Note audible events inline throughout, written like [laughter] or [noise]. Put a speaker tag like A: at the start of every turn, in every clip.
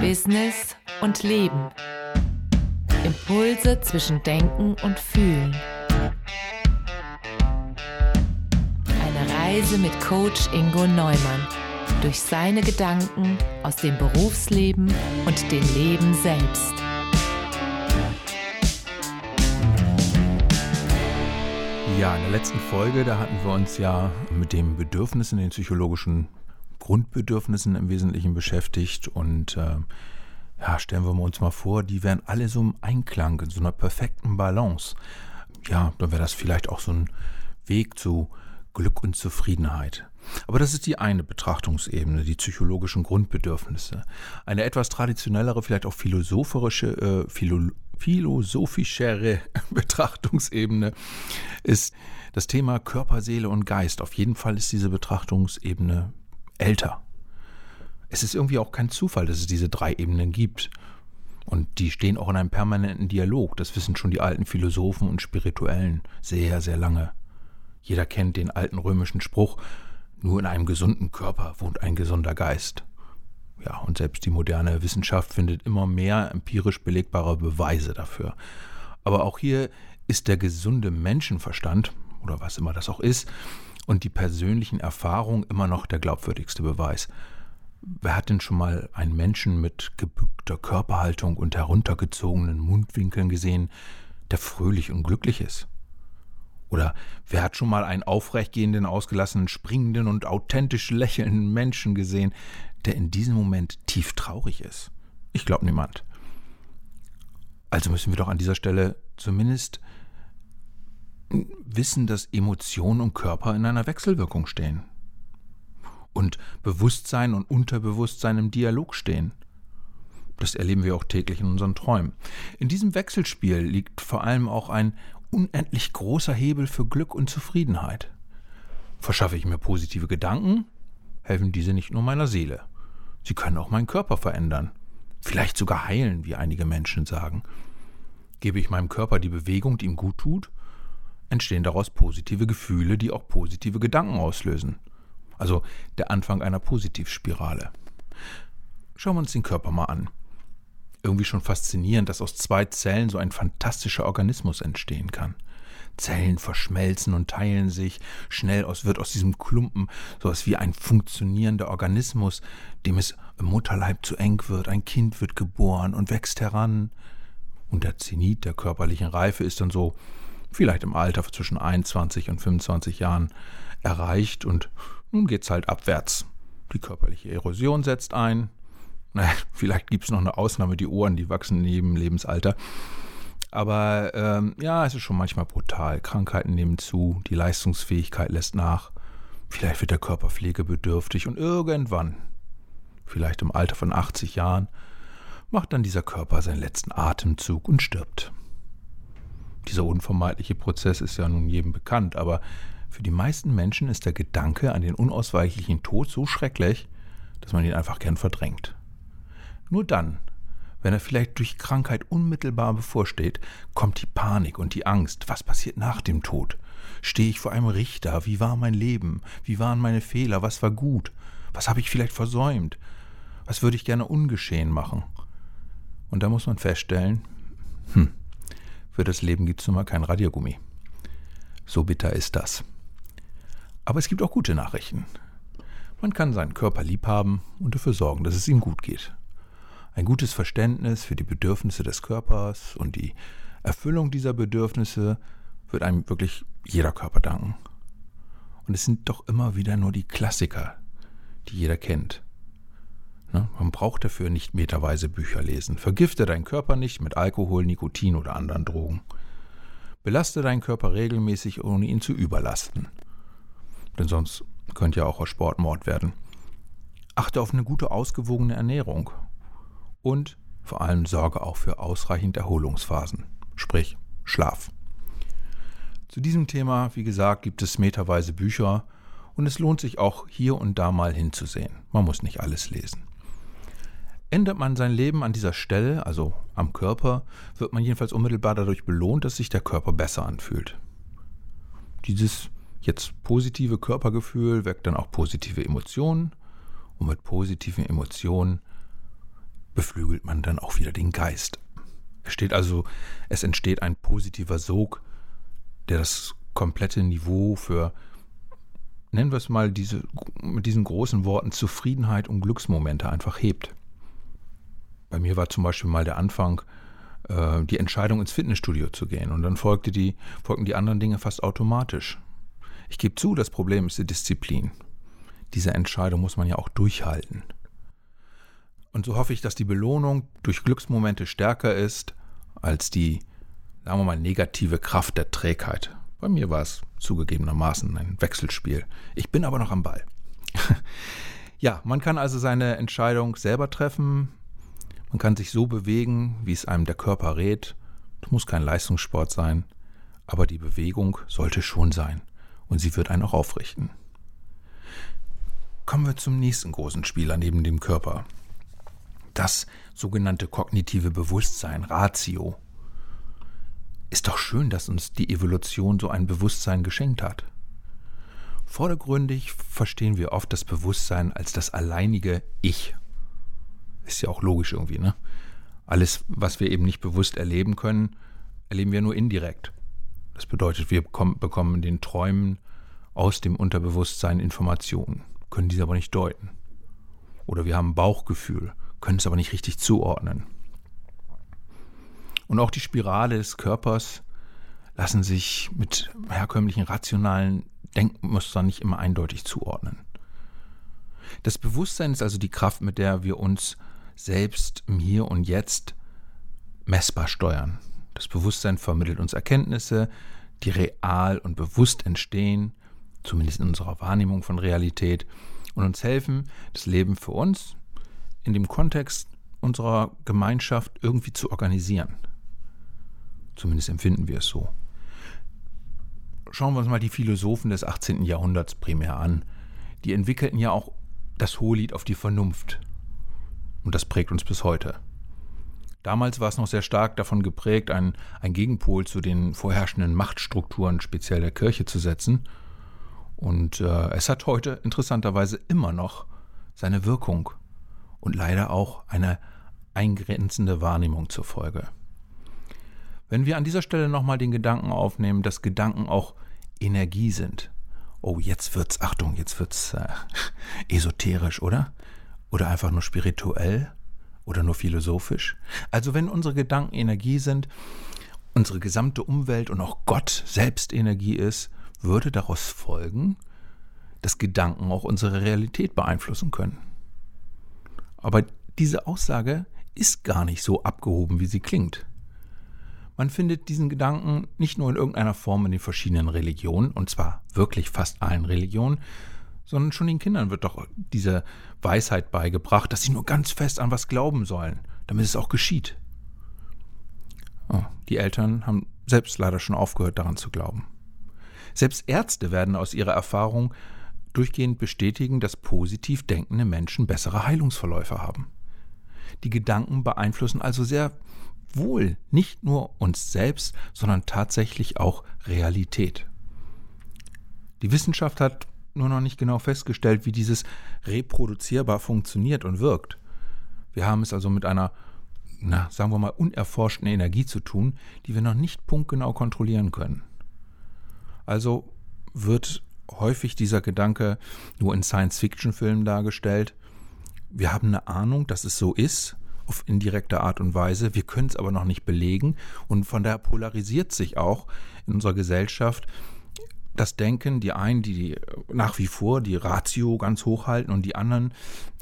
A: Business und Leben. Impulse zwischen Denken und Fühlen. Eine Reise mit Coach Ingo Neumann durch seine Gedanken aus dem Berufsleben und dem Leben selbst.
B: Ja, in der letzten Folge, da hatten wir uns ja mit den Bedürfnissen, den psychologischen Grundbedürfnissen im Wesentlichen beschäftigt und äh, ja, stellen wir uns mal vor, die wären alle so im Einklang, in so einer perfekten Balance. Ja, dann wäre das vielleicht auch so ein Weg zu Glück und Zufriedenheit. Aber das ist die eine Betrachtungsebene, die psychologischen Grundbedürfnisse. Eine etwas traditionellere, vielleicht auch philosophische, äh, philo philosophischere [laughs] Betrachtungsebene ist das Thema Körper, Seele und Geist. Auf jeden Fall ist diese Betrachtungsebene älter. Es ist irgendwie auch kein Zufall, dass es diese drei Ebenen gibt. Und die stehen auch in einem permanenten Dialog. Das wissen schon die alten Philosophen und Spirituellen sehr, sehr lange. Jeder kennt den alten römischen Spruch, nur in einem gesunden Körper wohnt ein gesunder Geist. Ja, und selbst die moderne Wissenschaft findet immer mehr empirisch belegbare Beweise dafür. Aber auch hier ist der gesunde Menschenverstand, oder was immer das auch ist, und die persönlichen Erfahrungen immer noch der glaubwürdigste Beweis. Wer hat denn schon mal einen Menschen mit gebückter Körperhaltung und heruntergezogenen Mundwinkeln gesehen, der fröhlich und glücklich ist? Oder wer hat schon mal einen aufrechtgehenden, ausgelassenen, springenden und authentisch lächelnden Menschen gesehen, der in diesem Moment tief traurig ist? Ich glaube niemand. Also müssen wir doch an dieser Stelle zumindest wissen, dass Emotion und Körper in einer Wechselwirkung stehen und Bewusstsein und Unterbewusstsein im Dialog stehen. Das erleben wir auch täglich in unseren Träumen. In diesem Wechselspiel liegt vor allem auch ein unendlich großer Hebel für Glück und Zufriedenheit. Verschaffe ich mir positive Gedanken, helfen diese nicht nur meiner Seele. Sie können auch meinen Körper verändern, vielleicht sogar heilen, wie einige Menschen sagen. Gebe ich meinem Körper die Bewegung, die ihm gut tut, entstehen daraus positive Gefühle, die auch positive Gedanken auslösen also der Anfang einer Positivspirale. Schauen wir uns den Körper mal an. Irgendwie schon faszinierend, dass aus zwei Zellen so ein fantastischer Organismus entstehen kann. Zellen verschmelzen und teilen sich, schnell aus wird aus diesem Klumpen sowas wie ein funktionierender Organismus, dem es im Mutterleib zu eng wird, ein Kind wird geboren und wächst heran. Und der Zenit der körperlichen Reife ist dann so vielleicht im Alter zwischen 21 und 25 Jahren erreicht und nun geht's halt abwärts. Die körperliche Erosion setzt ein. [laughs] Naja, vielleicht gibt es noch eine Ausnahme, die Ohren, die wachsen neben Lebensalter. Aber ähm, ja, es ist schon manchmal brutal. Krankheiten nehmen zu, die Leistungsfähigkeit lässt nach. Vielleicht wird der Körper pflegebedürftig und irgendwann, vielleicht im Alter von 80 Jahren, macht dann dieser Körper seinen letzten Atemzug und stirbt. Dieser unvermeidliche Prozess ist ja nun jedem bekannt, aber für die meisten Menschen ist der Gedanke an den unausweichlichen Tod so schrecklich, dass man ihn einfach gern verdrängt. Nur dann, wenn er vielleicht durch Krankheit unmittelbar bevorsteht, kommt die Panik und die Angst. Was passiert nach dem Tod? Stehe ich vor einem Richter? Wie war mein Leben? Wie waren meine Fehler? Was war gut? Was habe ich vielleicht versäumt? Was würde ich gerne ungeschehen machen? Und da muss man feststellen, hm, für das Leben gibt es nun mal kein Radiergummi. So bitter ist das. Aber es gibt auch gute Nachrichten. Man kann seinen Körper lieb haben und dafür sorgen, dass es ihm gut geht. Ein gutes Verständnis für die Bedürfnisse des Körpers und die Erfüllung dieser Bedürfnisse wird einem wirklich jeder Körper danken. Und es sind doch immer wieder nur die Klassiker, die jeder kennt. Ne? Man braucht dafür nicht meterweise Bücher lesen. Vergifte deinen Körper nicht mit Alkohol, Nikotin oder anderen Drogen. Belaste deinen Körper regelmäßig, ohne ihn zu überlasten denn sonst könnte ja auch aus Sport Mord werden. Achte auf eine gute, ausgewogene Ernährung und vor allem sorge auch für ausreichend Erholungsphasen, sprich Schlaf. Zu diesem Thema, wie gesagt, gibt es meterweise Bücher und es lohnt sich auch hier und da mal hinzusehen. Man muss nicht alles lesen. Ändert man sein Leben an dieser Stelle, also am Körper, wird man jedenfalls unmittelbar dadurch belohnt, dass sich der Körper besser anfühlt. Dieses Jetzt positive Körpergefühl weckt dann auch positive Emotionen und mit positiven Emotionen beflügelt man dann auch wieder den Geist. Es steht also, es entsteht ein positiver Sog, der das komplette Niveau für, nennen wir es mal diese, mit diesen großen Worten, Zufriedenheit und Glücksmomente einfach hebt. Bei mir war zum Beispiel mal der Anfang, äh, die Entscheidung ins Fitnessstudio zu gehen und dann folgte die, folgten die anderen Dinge fast automatisch. Ich gebe zu, das Problem ist die Disziplin. Diese Entscheidung muss man ja auch durchhalten. Und so hoffe ich, dass die Belohnung durch Glücksmomente stärker ist als die, sagen wir mal, negative Kraft der Trägheit. Bei mir war es zugegebenermaßen ein Wechselspiel. Ich bin aber noch am Ball. [laughs] ja, man kann also seine Entscheidung selber treffen. Man kann sich so bewegen, wie es einem der Körper rät. Es muss kein Leistungssport sein, aber die Bewegung sollte schon sein und sie wird einen auch aufrichten. Kommen wir zum nächsten großen Spieler neben dem Körper, das sogenannte kognitive Bewusstsein, Ratio. Ist doch schön, dass uns die Evolution so ein Bewusstsein geschenkt hat. Vordergründig verstehen wir oft das Bewusstsein als das alleinige Ich. Ist ja auch logisch irgendwie, ne? Alles, was wir eben nicht bewusst erleben können, erleben wir nur indirekt. Das bedeutet, wir bekommen den Träumen aus dem Unterbewusstsein Informationen, können diese aber nicht deuten. Oder wir haben Bauchgefühl, können es aber nicht richtig zuordnen. Und auch die Spirale des Körpers lassen sich mit herkömmlichen rationalen Denkmustern nicht immer eindeutig zuordnen. Das Bewusstsein ist also die Kraft, mit der wir uns selbst im Hier und Jetzt messbar steuern. Das Bewusstsein vermittelt uns Erkenntnisse, die real und bewusst entstehen, zumindest in unserer Wahrnehmung von Realität, und uns helfen, das Leben für uns in dem Kontext unserer Gemeinschaft irgendwie zu organisieren. Zumindest empfinden wir es so. Schauen wir uns mal die Philosophen des 18. Jahrhunderts primär an. Die entwickelten ja auch das Hohelied auf die Vernunft. Und das prägt uns bis heute. Damals war es noch sehr stark davon geprägt, ein, ein Gegenpol zu den vorherrschenden Machtstrukturen speziell der Kirche zu setzen. Und äh, es hat heute interessanterweise immer noch seine Wirkung und leider auch eine eingrenzende Wahrnehmung zur Folge. Wenn wir an dieser Stelle nochmal den Gedanken aufnehmen, dass Gedanken auch Energie sind. Oh, jetzt wird's, Achtung, jetzt wird's äh, [laughs] esoterisch, oder? Oder einfach nur spirituell? Oder nur philosophisch? Also wenn unsere Gedanken Energie sind, unsere gesamte Umwelt und auch Gott selbst Energie ist, würde daraus folgen, dass Gedanken auch unsere Realität beeinflussen können. Aber diese Aussage ist gar nicht so abgehoben, wie sie klingt. Man findet diesen Gedanken nicht nur in irgendeiner Form in den verschiedenen Religionen, und zwar wirklich fast allen Religionen, sondern schon den Kindern wird doch diese Weisheit beigebracht, dass sie nur ganz fest an was glauben sollen, damit es auch geschieht. Oh, die Eltern haben selbst leider schon aufgehört daran zu glauben. Selbst Ärzte werden aus ihrer Erfahrung durchgehend bestätigen, dass positiv denkende Menschen bessere Heilungsverläufe haben. Die Gedanken beeinflussen also sehr wohl nicht nur uns selbst, sondern tatsächlich auch Realität. Die Wissenschaft hat nur noch nicht genau festgestellt, wie dieses reproduzierbar funktioniert und wirkt. Wir haben es also mit einer, na, sagen wir mal, unerforschten Energie zu tun, die wir noch nicht punktgenau kontrollieren können. Also wird häufig dieser Gedanke nur in Science-Fiction-Filmen dargestellt. Wir haben eine Ahnung, dass es so ist, auf indirekte Art und Weise. Wir können es aber noch nicht belegen. Und von daher polarisiert sich auch in unserer Gesellschaft das Denken, die einen, die nach wie vor die Ratio ganz hoch halten und die anderen,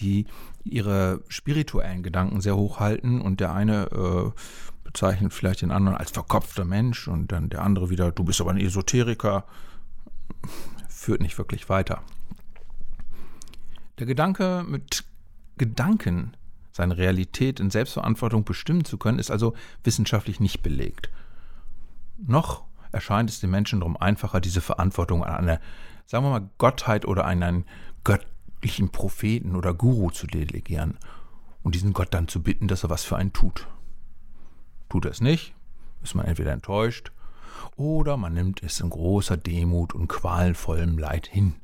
B: die ihre spirituellen Gedanken sehr hoch halten und der eine äh, bezeichnet vielleicht den anderen als verkopfter Mensch und dann der andere wieder, du bist aber ein Esoteriker führt nicht wirklich weiter. Der Gedanke, mit Gedanken seine Realität in Selbstverantwortung bestimmen zu können, ist also wissenschaftlich nicht belegt. Noch erscheint es den Menschen darum einfacher, diese Verantwortung an eine, sagen wir mal, Gottheit oder an einen göttlichen Propheten oder Guru zu delegieren und diesen Gott dann zu bitten, dass er was für einen tut. Tut er es nicht, ist man entweder enttäuscht oder man nimmt es in großer Demut und qualvollem Leid hin,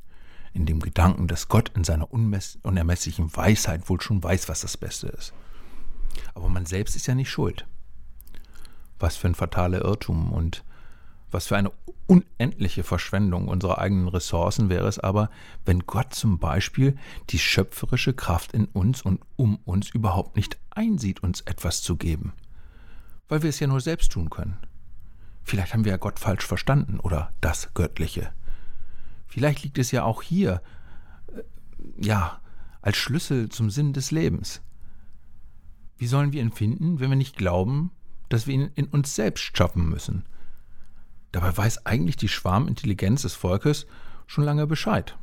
B: in dem Gedanken, dass Gott in seiner unermesslichen Weisheit wohl schon weiß, was das Beste ist. Aber man selbst ist ja nicht schuld. Was für ein fataler Irrtum und was für eine unendliche Verschwendung unserer eigenen Ressourcen wäre es aber, wenn Gott zum Beispiel die schöpferische Kraft in uns und um uns überhaupt nicht einsieht, uns etwas zu geben. Weil wir es ja nur selbst tun können. Vielleicht haben wir ja Gott falsch verstanden oder das Göttliche. Vielleicht liegt es ja auch hier, äh, ja, als Schlüssel zum Sinn des Lebens. Wie sollen wir ihn finden, wenn wir nicht glauben, dass wir ihn in uns selbst schaffen müssen? Dabei weiß eigentlich die Schwarmintelligenz des Volkes schon lange Bescheid.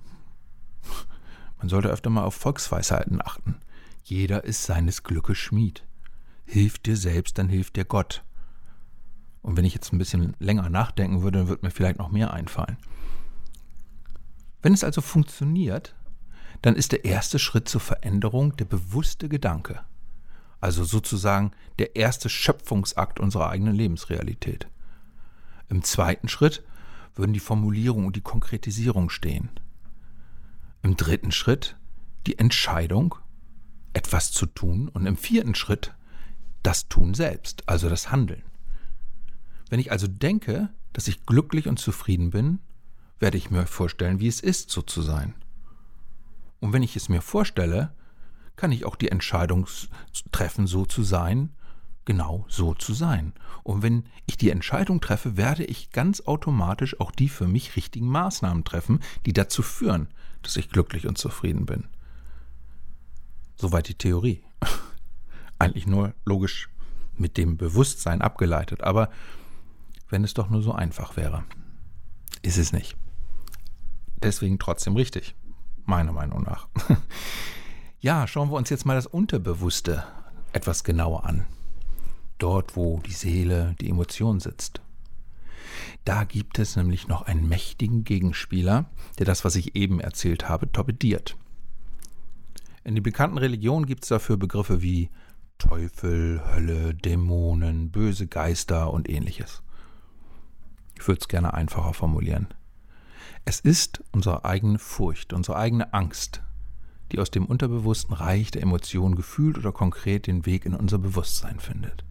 B: Man sollte öfter mal auf Volksweisheiten achten. Jeder ist seines Glückes Schmied. Hilft dir selbst, dann hilft dir Gott. Und wenn ich jetzt ein bisschen länger nachdenken würde, dann würde mir vielleicht noch mehr einfallen. Wenn es also funktioniert, dann ist der erste Schritt zur Veränderung der bewusste Gedanke. Also sozusagen der erste Schöpfungsakt unserer eigenen Lebensrealität. Im zweiten Schritt würden die Formulierung und die Konkretisierung stehen. Im dritten Schritt die Entscheidung, etwas zu tun und im vierten Schritt das Tun selbst, also das Handeln. Wenn ich also denke, dass ich glücklich und zufrieden bin, werde ich mir vorstellen, wie es ist, so zu sein. Und wenn ich es mir vorstelle, kann ich auch die Entscheidung treffen, so zu sein, genau so zu sein. Und wenn ich die Entscheidung treffe, werde ich ganz automatisch auch die für mich richtigen Maßnahmen treffen, die dazu führen, dass ich glücklich und zufrieden bin. Soweit die Theorie. [laughs] Eigentlich nur logisch mit dem Bewusstsein abgeleitet, aber wenn es doch nur so einfach wäre. Ist es nicht. Deswegen trotzdem richtig, meiner Meinung nach. [laughs] ja, schauen wir uns jetzt mal das Unterbewusste etwas genauer an dort wo die Seele, die Emotion sitzt. Da gibt es nämlich noch einen mächtigen Gegenspieler, der das, was ich eben erzählt habe, torpediert. In den bekannten Religionen gibt es dafür Begriffe wie Teufel, Hölle, Dämonen, böse Geister und ähnliches. Ich würde es gerne einfacher formulieren. Es ist unsere eigene Furcht, unsere eigene Angst, die aus dem unterbewussten Reich der Emotionen gefühlt oder konkret den Weg in unser Bewusstsein findet.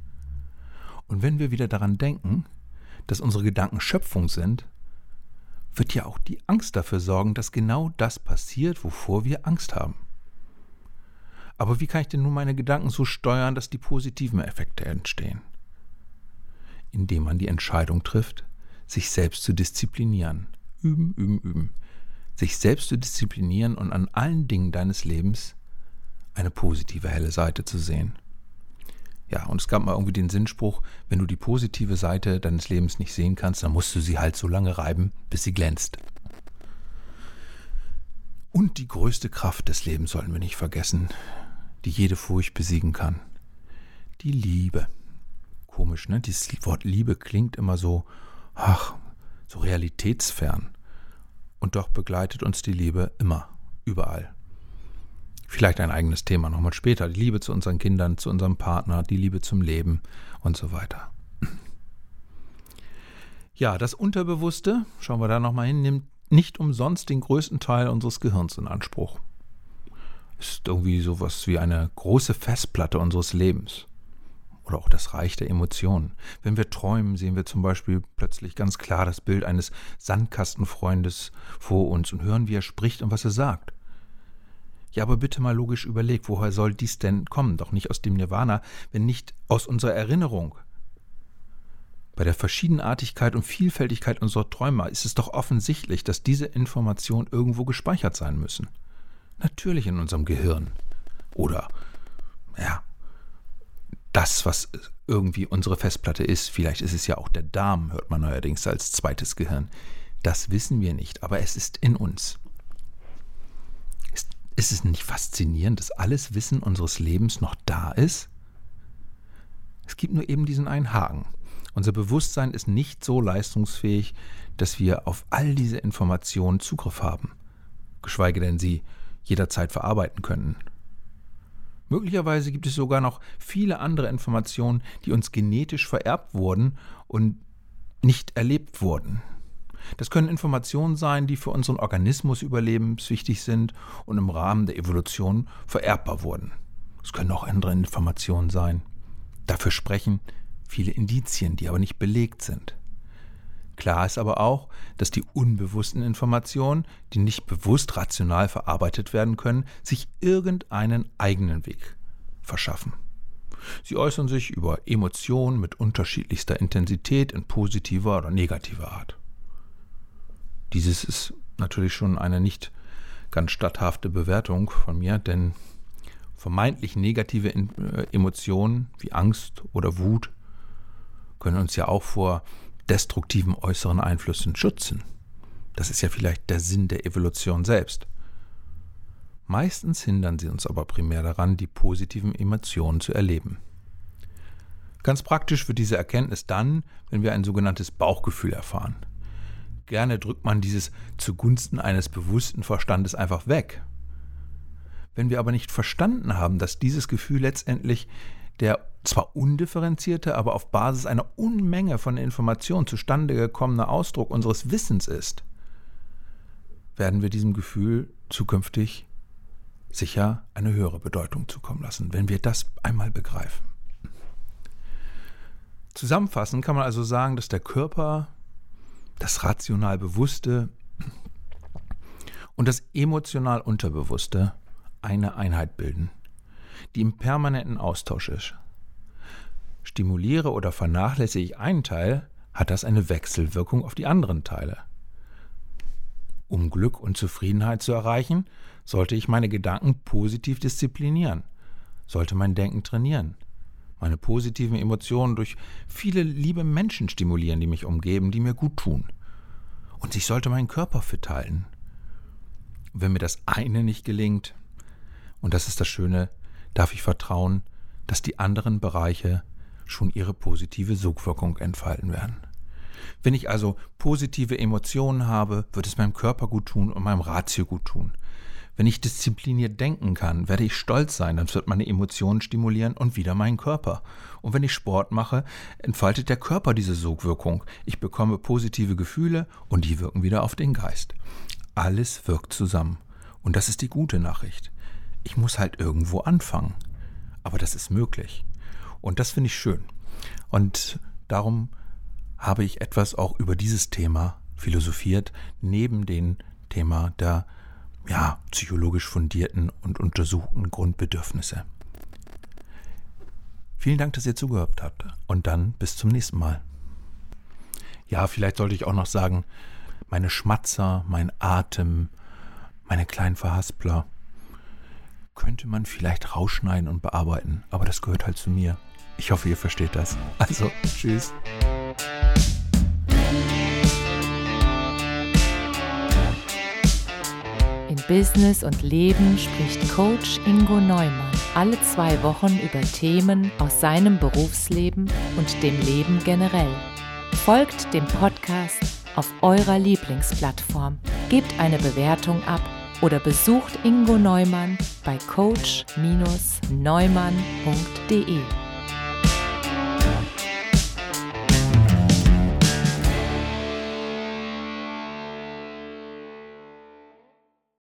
B: Und wenn wir wieder daran denken, dass unsere Gedanken Schöpfung sind, wird ja auch die Angst dafür sorgen, dass genau das passiert, wovor wir Angst haben. Aber wie kann ich denn nun meine Gedanken so steuern, dass die positiven Effekte entstehen? Indem man die Entscheidung trifft, sich selbst zu disziplinieren. Üben, üben, üben. Sich selbst zu disziplinieren und an allen Dingen deines Lebens eine positive helle Seite zu sehen. Ja, und es gab mal irgendwie den Sinnspruch, wenn du die positive Seite deines Lebens nicht sehen kannst, dann musst du sie halt so lange reiben, bis sie glänzt. Und die größte Kraft des Lebens sollen wir nicht vergessen, die jede Furcht besiegen kann. Die Liebe. Komisch, ne? Dieses Wort Liebe klingt immer so, ach, so realitätsfern. Und doch begleitet uns die Liebe immer, überall. Vielleicht ein eigenes Thema nochmal später. Die Liebe zu unseren Kindern, zu unserem Partner, die Liebe zum Leben und so weiter. Ja, das Unterbewusste, schauen wir da nochmal hin, nimmt nicht umsonst den größten Teil unseres Gehirns in Anspruch. Ist irgendwie sowas wie eine große Festplatte unseres Lebens. Oder auch das Reich der Emotionen. Wenn wir träumen, sehen wir zum Beispiel plötzlich ganz klar das Bild eines Sandkastenfreundes vor uns und hören, wie er spricht und was er sagt. Ja, aber bitte mal logisch überlegt, woher soll dies denn kommen? Doch nicht aus dem Nirvana, wenn nicht aus unserer Erinnerung. Bei der Verschiedenartigkeit und Vielfältigkeit unserer Träume ist es doch offensichtlich, dass diese Informationen irgendwo gespeichert sein müssen. Natürlich in unserem Gehirn. Oder, ja, das, was irgendwie unsere Festplatte ist. Vielleicht ist es ja auch der Darm, hört man neuerdings als zweites Gehirn. Das wissen wir nicht, aber es ist in uns. Ist es nicht faszinierend, dass alles Wissen unseres Lebens noch da ist? Es gibt nur eben diesen einen Haken. Unser Bewusstsein ist nicht so leistungsfähig, dass wir auf all diese Informationen Zugriff haben, geschweige denn sie jederzeit verarbeiten können. Möglicherweise gibt es sogar noch viele andere Informationen, die uns genetisch vererbt wurden und nicht erlebt wurden. Das können Informationen sein, die für unseren Organismus überlebenswichtig sind und im Rahmen der Evolution vererbbar wurden. Es können auch andere Informationen sein, Dafür sprechen viele Indizien, die aber nicht belegt sind. Klar ist aber auch, dass die unbewussten Informationen, die nicht bewusst rational verarbeitet werden können, sich irgendeinen eigenen Weg verschaffen. Sie äußern sich über Emotionen mit unterschiedlichster Intensität in positiver oder negativer Art. Dieses ist natürlich schon eine nicht ganz statthafte Bewertung von mir, denn vermeintlich negative äh, Emotionen wie Angst oder Wut können uns ja auch vor destruktiven äußeren Einflüssen schützen. Das ist ja vielleicht der Sinn der Evolution selbst. Meistens hindern sie uns aber primär daran, die positiven Emotionen zu erleben. Ganz praktisch wird diese Erkenntnis dann, wenn wir ein sogenanntes Bauchgefühl erfahren. Gerne drückt man dieses zugunsten eines bewussten Verstandes einfach weg. Wenn wir aber nicht verstanden haben, dass dieses Gefühl letztendlich der zwar undifferenzierte, aber auf Basis einer Unmenge von Informationen zustande gekommene Ausdruck unseres Wissens ist, werden wir diesem Gefühl zukünftig sicher eine höhere Bedeutung zukommen lassen, wenn wir das einmal begreifen. Zusammenfassend kann man also sagen, dass der Körper, das rational Bewusste und das emotional Unterbewusste eine Einheit bilden, die im permanenten Austausch ist. Stimuliere oder vernachlässige ich einen Teil, hat das eine Wechselwirkung auf die anderen Teile. Um Glück und Zufriedenheit zu erreichen, sollte ich meine Gedanken positiv disziplinieren, sollte mein Denken trainieren, meine positiven Emotionen durch viele liebe Menschen stimulieren, die mich umgeben, die mir gut tun. Und ich sollte meinen Körper fit halten. Wenn mir das eine nicht gelingt, und das ist das Schöne, darf ich vertrauen, dass die anderen Bereiche schon ihre positive Sogwirkung entfalten werden. Wenn ich also positive Emotionen habe, wird es meinem Körper gut tun und meinem Ratio gut tun. Wenn ich diszipliniert denken kann, werde ich stolz sein, dann wird meine Emotionen stimulieren und wieder meinen Körper. Und wenn ich Sport mache, entfaltet der Körper diese Sogwirkung. Ich bekomme positive Gefühle und die wirken wieder auf den Geist. Alles wirkt zusammen. Und das ist die gute Nachricht. Ich muss halt irgendwo anfangen. Aber das ist möglich. Und das finde ich schön. Und darum habe ich etwas auch über dieses Thema philosophiert, neben dem Thema der ja, psychologisch fundierten und untersuchten Grundbedürfnisse. Vielen Dank, dass ihr zugehört habt und dann bis zum nächsten Mal. Ja, vielleicht sollte ich auch noch sagen, meine Schmatzer, mein Atem, meine kleinen Verhaspler könnte man vielleicht rausschneiden und bearbeiten, aber das gehört halt zu mir. Ich hoffe, ihr versteht das. Also, tschüss.
A: Business und Leben spricht Coach Ingo Neumann alle zwei Wochen über Themen aus seinem Berufsleben und dem Leben generell. Folgt dem Podcast auf eurer Lieblingsplattform, gebt eine Bewertung ab oder besucht Ingo Neumann bei coach-neumann.de.